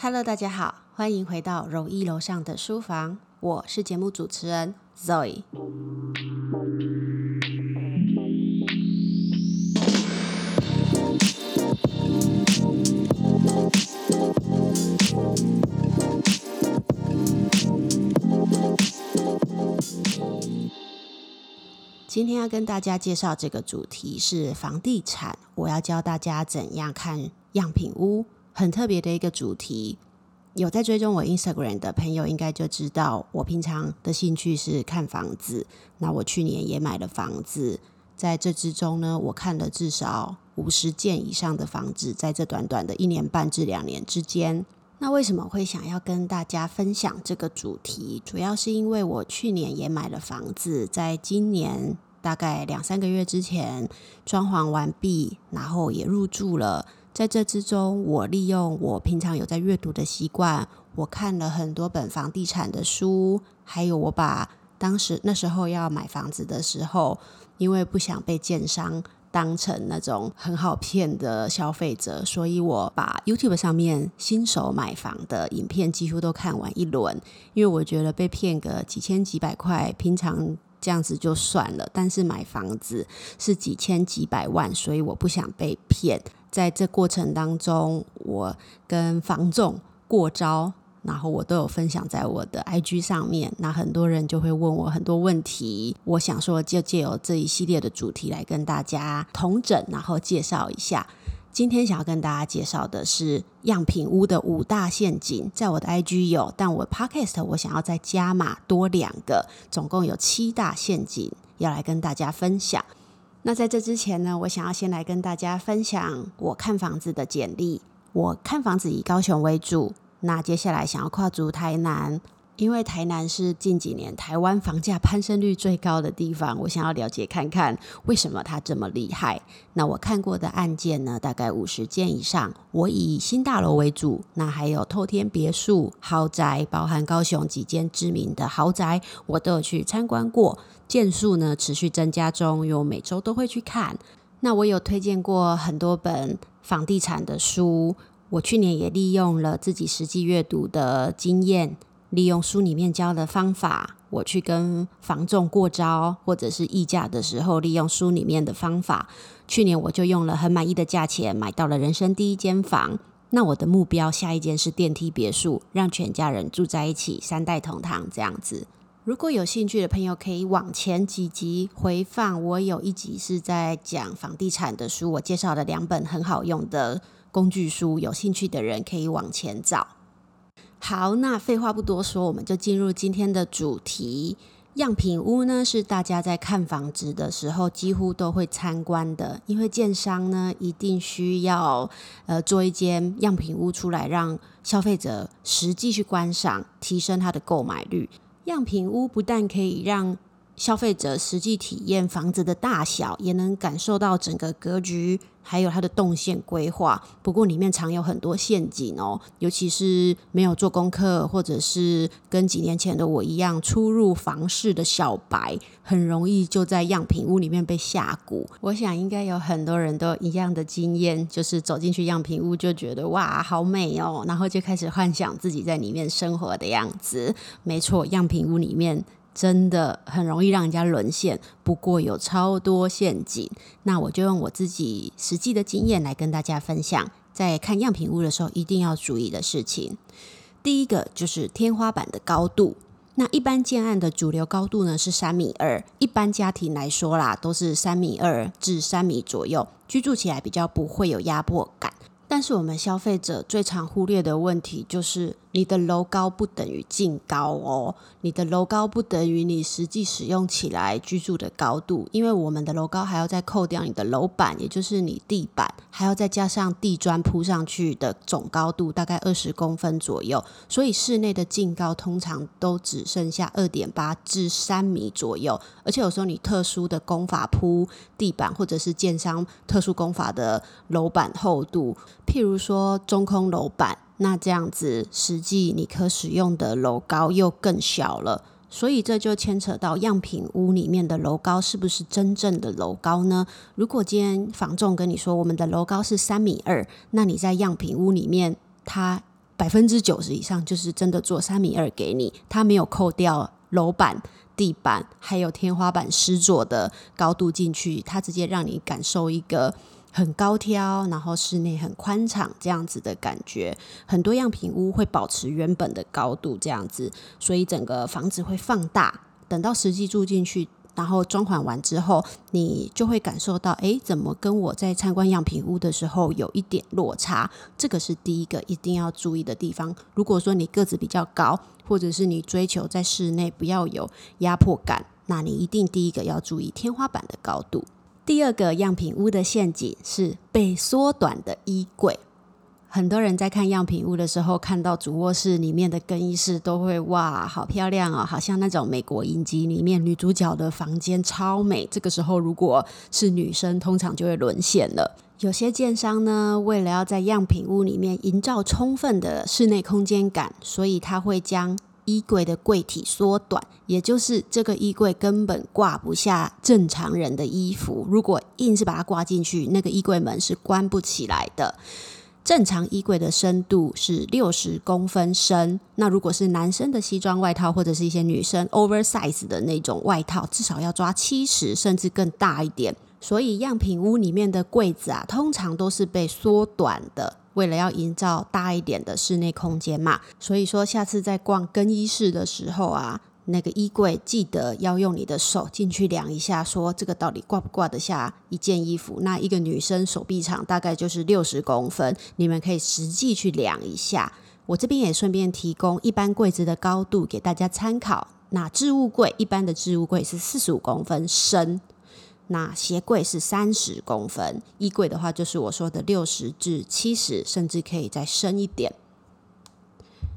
Hello，大家好，欢迎回到柔一楼上的书房，我是节目主持人 Zoe。今天要跟大家介绍这个主题是房地产，我要教大家怎样看样品屋，很特别的一个主题。有在追踪我 Instagram 的朋友，应该就知道我平常的兴趣是看房子。那我去年也买了房子，在这之中呢，我看了至少五十件以上的房子，在这短短的一年半至两年之间。那为什么会想要跟大家分享这个主题？主要是因为我去年也买了房子，在今年大概两三个月之前装潢完毕，然后也入住了。在这之中，我利用我平常有在阅读的习惯，我看了很多本房地产的书，还有我把当时那时候要买房子的时候，因为不想被建商。当成那种很好骗的消费者，所以我把 YouTube 上面新手买房的影片几乎都看完一轮。因为我觉得被骗个几千几百块，平常这样子就算了，但是买房子是几千几百万，所以我不想被骗。在这过程当中，我跟房仲过招。然后我都有分享在我的 IG 上面，那很多人就会问我很多问题。我想说，就借由这一系列的主题来跟大家同整，然后介绍一下。今天想要跟大家介绍的是样品屋的五大陷阱，在我的 IG 有，但我 Podcast 我想要再加码多两个，总共有七大陷阱要来跟大家分享。那在这之前呢，我想要先来跟大家分享我看房子的简历。我看房子以高雄为主。那接下来想要跨足台南，因为台南是近几年台湾房价攀升率最高的地方，我想要了解看看为什么它这么厉害。那我看过的案件呢，大概五十件以上。我以新大楼为主，那还有透天别墅、豪宅，包含高雄几间知名的豪宅，我都有去参观过。件数呢持续增加中，因为我每周都会去看。那我有推荐过很多本房地产的书。我去年也利用了自己实际阅读的经验，利用书里面教的方法，我去跟房仲过招，或者是议价的时候，利用书里面的方法。去年我就用了很满意的价钱买到了人生第一间房。那我的目标下一间是电梯别墅，让全家人住在一起，三代同堂这样子。如果有兴趣的朋友，可以往前几集回放，我有一集是在讲房地产的书，我介绍了两本很好用的。工具书，有兴趣的人可以往前找。好，那废话不多说，我们就进入今天的主题。样品屋呢，是大家在看房子的时候几乎都会参观的，因为建商呢一定需要呃做一间样品屋出来，让消费者实际去观赏，提升他的购买率。样品屋不但可以让消费者实际体验房子的大小，也能感受到整个格局。还有它的动线规划，不过里面藏有很多陷阱哦，尤其是没有做功课，或者是跟几年前的我一样初入房市的小白，很容易就在样品屋里面被下蛊。我想应该有很多人都一样的经验，就是走进去样品屋就觉得哇好美哦，然后就开始幻想自己在里面生活的样子。没错，样品屋里面。真的很容易让人家沦陷，不过有超多陷阱。那我就用我自己实际的经验来跟大家分享，在看样品屋的时候一定要注意的事情。第一个就是天花板的高度。那一般建案的主流高度呢是三米二，一般家庭来说啦都是三米二至三米左右，居住起来比较不会有压迫感。但是我们消费者最常忽略的问题就是。你的楼高不等于净高哦，你的楼高不等于你实际使用起来居住的高度，因为我们的楼高还要再扣掉你的楼板，也就是你地板，还要再加上地砖铺上去的总高度，大概二十公分左右，所以室内的净高通常都只剩下二点八至三米左右，而且有时候你特殊的工法铺地板，或者是建商特殊工法的楼板厚度，譬如说中空楼板。那这样子，实际你可使用的楼高又更小了，所以这就牵扯到样品屋里面的楼高是不是真正的楼高呢？如果今天房仲跟你说我们的楼高是三米二，那你在样品屋里面，它百分之九十以上就是真的做三米二给你，它没有扣掉楼板、地板还有天花板施作的高度进去，它直接让你感受一个很高挑，然后室内很宽敞这样子的感觉。很多样品屋会保持原本的高度这样子，所以整个房子会放大。等到实际住进去。然后装潢完之后，你就会感受到，哎，怎么跟我在参观样品屋的时候有一点落差？这个是第一个一定要注意的地方。如果说你个子比较高，或者是你追求在室内不要有压迫感，那你一定第一个要注意天花板的高度。第二个样品屋的陷阱是被缩短的衣柜。很多人在看样品屋的时候，看到主卧室里面的更衣室，都会哇，好漂亮哦，好像那种美国影集里面女主角的房间超美。这个时候，如果是女生，通常就会沦陷了。有些建商呢，为了要在样品屋里面营造充分的室内空间感，所以他会将衣柜的柜体缩短，也就是这个衣柜根本挂不下正常人的衣服。如果硬是把它挂进去，那个衣柜门是关不起来的。正常衣柜的深度是六十公分深，那如果是男生的西装外套或者是一些女生 oversize 的那种外套，至少要抓七十，甚至更大一点。所以样品屋里面的柜子啊，通常都是被缩短的，为了要营造大一点的室内空间嘛。所以说，下次在逛更衣室的时候啊。那个衣柜记得要用你的手进去量一下，说这个到底挂不挂得下一件衣服？那一个女生手臂长大概就是六十公分，你们可以实际去量一下。我这边也顺便提供一般柜子的高度给大家参考。那置物柜一般的置物柜是四十五公分深，那鞋柜是三十公分，衣柜的话就是我说的六十至七十，甚至可以再深一点。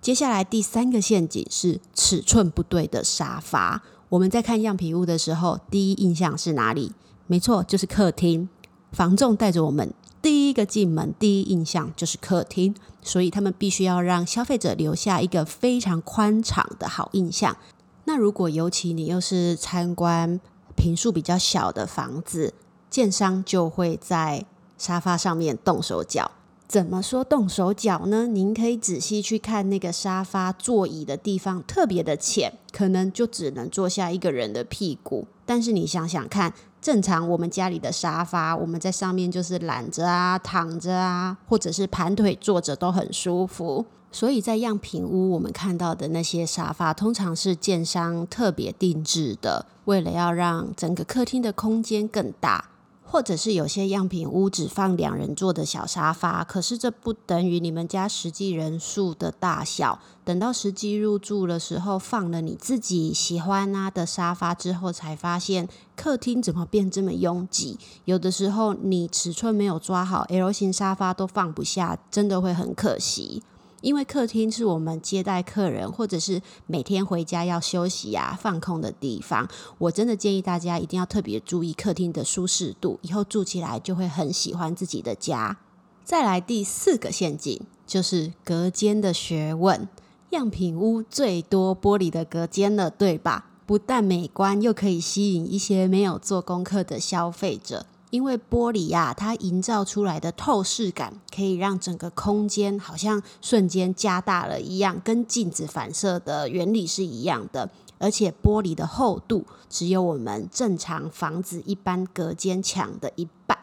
接下来第三个陷阱是尺寸不对的沙发。我们在看样品屋的时候，第一印象是哪里？没错，就是客厅。房仲带着我们第一个进门，第一印象就是客厅，所以他们必须要让消费者留下一个非常宽敞的好印象。那如果尤其你又是参观平数比较小的房子，建商就会在沙发上面动手脚。怎么说动手脚呢？您可以仔细去看那个沙发座椅的地方，特别的浅，可能就只能坐下一个人的屁股。但是你想想看，正常我们家里的沙发，我们在上面就是懒着啊、躺着啊，或者是盘腿坐着都很舒服。所以在样品屋，我们看到的那些沙发，通常是建商特别定制的，为了要让整个客厅的空间更大。或者是有些样品屋只放两人座的小沙发，可是这不等于你们家实际人数的大小。等到实际入住的时候，放了你自己喜欢啊的沙发之后，才发现客厅怎么变这么拥挤。有的时候你尺寸没有抓好，L 型沙发都放不下，真的会很可惜。因为客厅是我们接待客人，或者是每天回家要休息呀、放空的地方。我真的建议大家一定要特别注意客厅的舒适度，以后住起来就会很喜欢自己的家。再来第四个陷阱，就是隔间的学问。样品屋最多玻璃的隔间了，对吧？不但美观，又可以吸引一些没有做功课的消费者。因为玻璃呀，它营造出来的透视感，可以让整个空间好像瞬间加大了一样，跟镜子反射的原理是一样的。而且玻璃的厚度只有我们正常房子一般隔间墙的一半。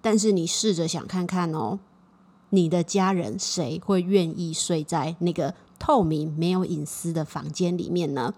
但是你试着想看看哦，你的家人谁会愿意睡在那个透明、没有隐私的房间里面呢？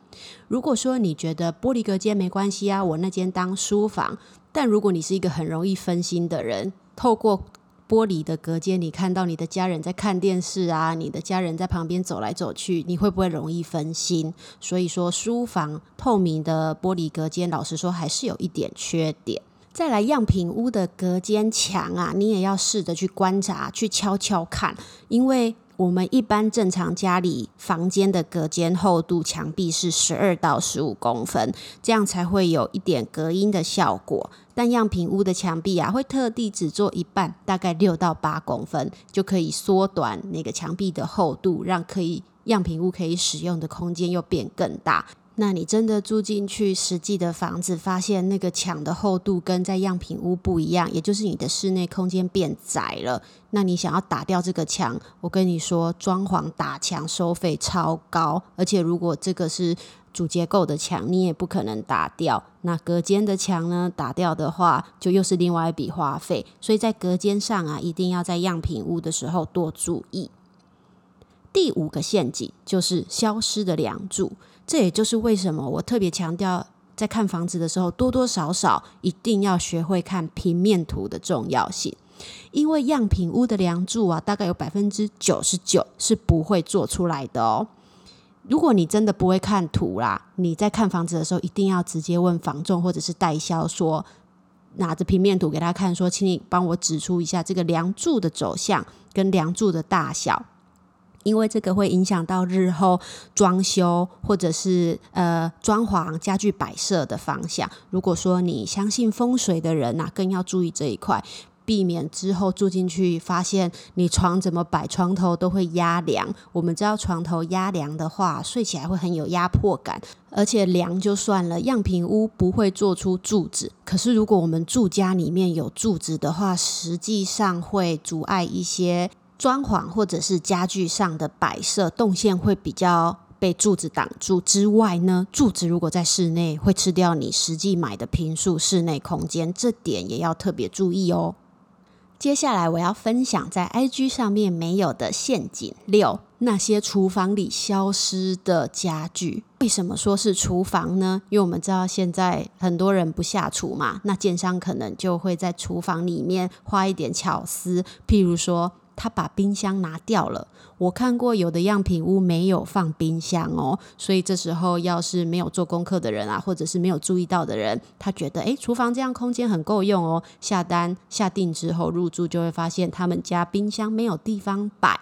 如果说你觉得玻璃隔间没关系啊，我那间当书房。但如果你是一个很容易分心的人，透过玻璃的隔间，你看到你的家人在看电视啊，你的家人在旁边走来走去，你会不会容易分心？所以说，书房透明的玻璃隔间，老实说还是有一点缺点。再来，样品屋的隔间墙啊，你也要试着去观察，去悄悄看，因为。我们一般正常家里房间的隔间厚度，墙壁是十二到十五公分，这样才会有一点隔音的效果。但样品屋的墙壁啊，会特地只做一半，大概六到八公分，就可以缩短那个墙壁的厚度，让可以样品屋可以使用的空间又变更大。那你真的住进去实际的房子，发现那个墙的厚度跟在样品屋不一样，也就是你的室内空间变窄了。那你想要打掉这个墙，我跟你说，装潢打墙收费超高，而且如果这个是主结构的墙，你也不可能打掉。那隔间的墙呢，打掉的话，就又是另外一笔花费。所以在隔间上啊，一定要在样品屋的时候多注意。第五个陷阱就是消失的梁柱。这也就是为什么我特别强调，在看房子的时候，多多少少一定要学会看平面图的重要性。因为样品屋的梁柱啊，大概有百分之九十九是不会做出来的哦。如果你真的不会看图啦，你在看房子的时候，一定要直接问房仲或者是代销，说拿着平面图给他看，说，请你帮我指出一下这个梁柱的走向跟梁柱的大小。因为这个会影响到日后装修或者是呃装潢家具摆设的方向。如果说你相信风水的人呐，更要注意这一块，避免之后住进去发现你床怎么摆，床头都会压凉。我们知道床头压凉的话，睡起来会很有压迫感，而且凉就算了，样品屋不会做出柱子。可是如果我们住家里面有柱子的话，实际上会阻碍一些。装潢或者是家具上的摆设动线会比较被柱子挡住之外呢，柱子如果在室内会吃掉你实际买的平数室内空间，这点也要特别注意哦。接下来我要分享在 IG 上面没有的陷阱六，那些厨房里消失的家具。为什么说是厨房呢？因为我们知道现在很多人不下厨嘛，那建商可能就会在厨房里面花一点巧思，譬如说。他把冰箱拿掉了，我看过有的样品屋没有放冰箱哦，所以这时候要是没有做功课的人啊，或者是没有注意到的人，他觉得诶，厨房这样空间很够用哦，下单下定之后入住就会发现他们家冰箱没有地方摆。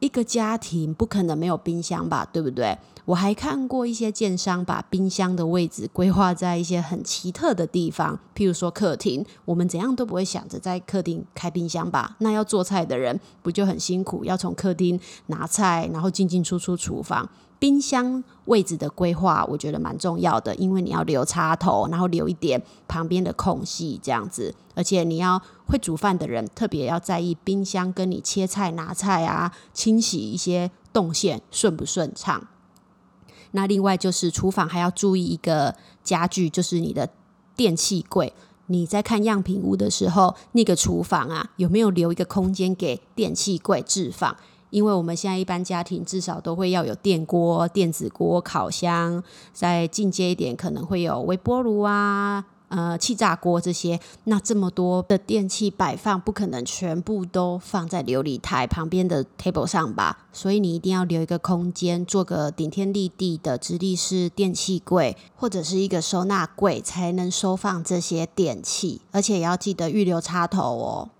一个家庭不可能没有冰箱吧，对不对？我还看过一些建商把冰箱的位置规划在一些很奇特的地方，譬如说客厅，我们怎样都不会想着在客厅开冰箱吧？那要做菜的人不就很辛苦，要从客厅拿菜，然后进进出出厨房。冰箱位置的规划，我觉得蛮重要的，因为你要留插头，然后留一点旁边的空隙，这样子。而且你要会煮饭的人，特别要在意冰箱跟你切菜、拿菜啊、清洗一些动线顺不顺畅。那另外就是厨房还要注意一个家具，就是你的电器柜。你在看样品屋的时候，那个厨房啊，有没有留一个空间给电器柜置放？因为我们现在一般家庭至少都会要有电锅、电子锅、烤箱，再进阶一点可能会有微波炉啊、呃气炸锅这些。那这么多的电器摆放，不可能全部都放在琉璃台旁边的 table 上吧？所以你一定要留一个空间，做个顶天立地的直立式电器柜，或者是一个收纳柜，才能收放这些电器。而且也要记得预留插头哦。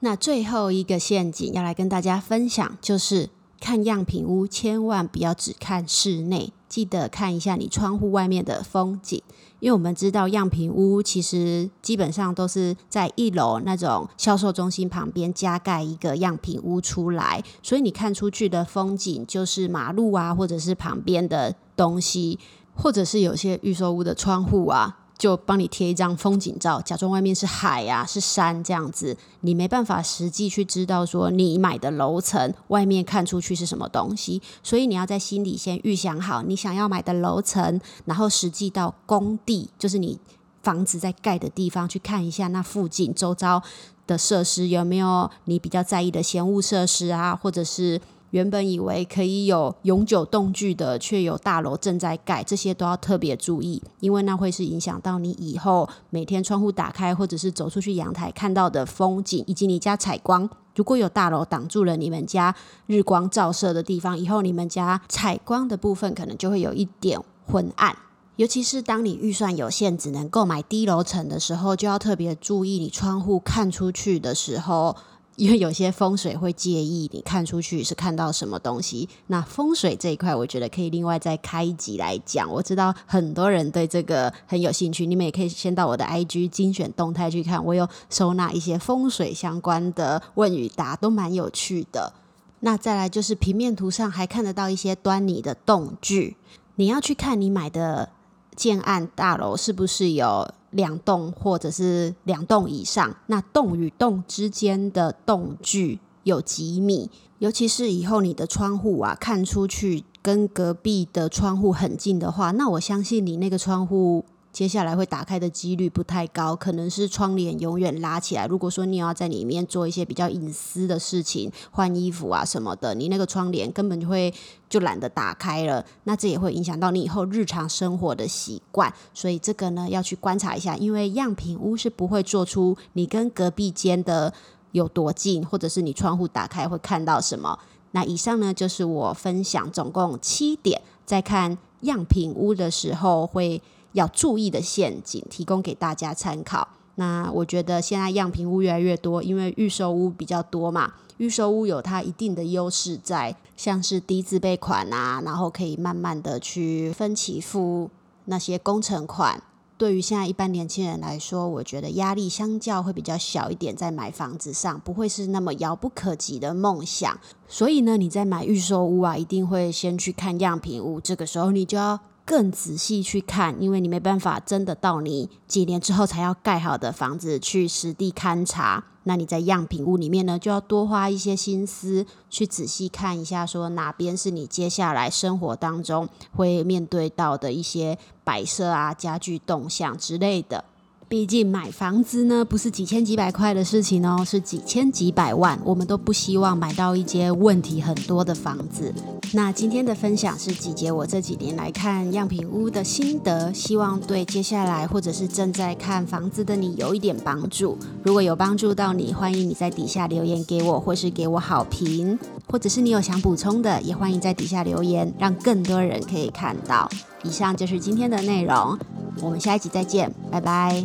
那最后一个陷阱要来跟大家分享，就是看样品屋，千万不要只看室内，记得看一下你窗户外面的风景。因为我们知道样品屋其实基本上都是在一楼那种销售中心旁边加盖一个样品屋出来，所以你看出去的风景就是马路啊，或者是旁边的东西，或者是有些预售屋的窗户啊。就帮你贴一张风景照，假装外面是海呀，是山这样子，你没办法实际去知道说你买的楼层外面看出去是什么东西，所以你要在心里先预想好你想要买的楼层，然后实际到工地，就是你房子在盖的地方去看一下那附近周遭的设施有没有你比较在意的闲物设施啊，或者是。原本以为可以有永久动距的，却有大楼正在盖，这些都要特别注意，因为那会是影响到你以后每天窗户打开或者是走出去阳台看到的风景，以及你家采光。如果有大楼挡住了你们家日光照射的地方，以后你们家采光的部分可能就会有一点昏暗。尤其是当你预算有限，只能购买低楼层的时候，就要特别注意你窗户看出去的时候。因为有些风水会介意你看出去是看到什么东西，那风水这一块，我觉得可以另外再开一集来讲。我知道很多人对这个很有兴趣，你们也可以先到我的 IG 精选动态去看，我有收纳一些风水相关的问与答，都蛮有趣的。那再来就是平面图上还看得到一些端倪的动距。你要去看你买的建案大楼是不是有两栋或者是两栋以上，那栋与栋之间的栋距有几米？尤其是以后你的窗户啊，看出去跟隔壁的窗户很近的话，那我相信你那个窗户。接下来会打开的几率不太高，可能是窗帘永远拉起来。如果说你要在里面做一些比较隐私的事情，换衣服啊什么的，你那个窗帘根本就会就懒得打开了。那这也会影响到你以后日常生活的习惯。所以这个呢要去观察一下，因为样品屋是不会做出你跟隔壁间的有多近，或者是你窗户打开会看到什么。那以上呢就是我分享总共七点，在看样品屋的时候会。要注意的陷阱，提供给大家参考。那我觉得现在样品屋越来越多，因为预售屋比较多嘛，预售屋有它一定的优势在，像是低自备款啊，然后可以慢慢的去分期付那些工程款。对于现在一般年轻人来说，我觉得压力相较会比较小一点，在买房子上不会是那么遥不可及的梦想。所以呢，你在买预售屋啊，一定会先去看样品屋，这个时候你就要。更仔细去看，因为你没办法真的到你几年之后才要盖好的房子去实地勘察。那你在样品屋里面呢，就要多花一些心思去仔细看一下，说哪边是你接下来生活当中会面对到的一些摆设啊、家具动向之类的。毕竟买房子呢，不是几千几百块的事情哦，是几千几百万。我们都不希望买到一间问题很多的房子。那今天的分享是集结我这几年来看样品屋的心得，希望对接下来或者是正在看房子的你有一点帮助。如果有帮助到你，欢迎你在底下留言给我，或是给我好评，或者是你有想补充的，也欢迎在底下留言，让更多人可以看到。以上就是今天的内容。我们下一集再见，拜拜。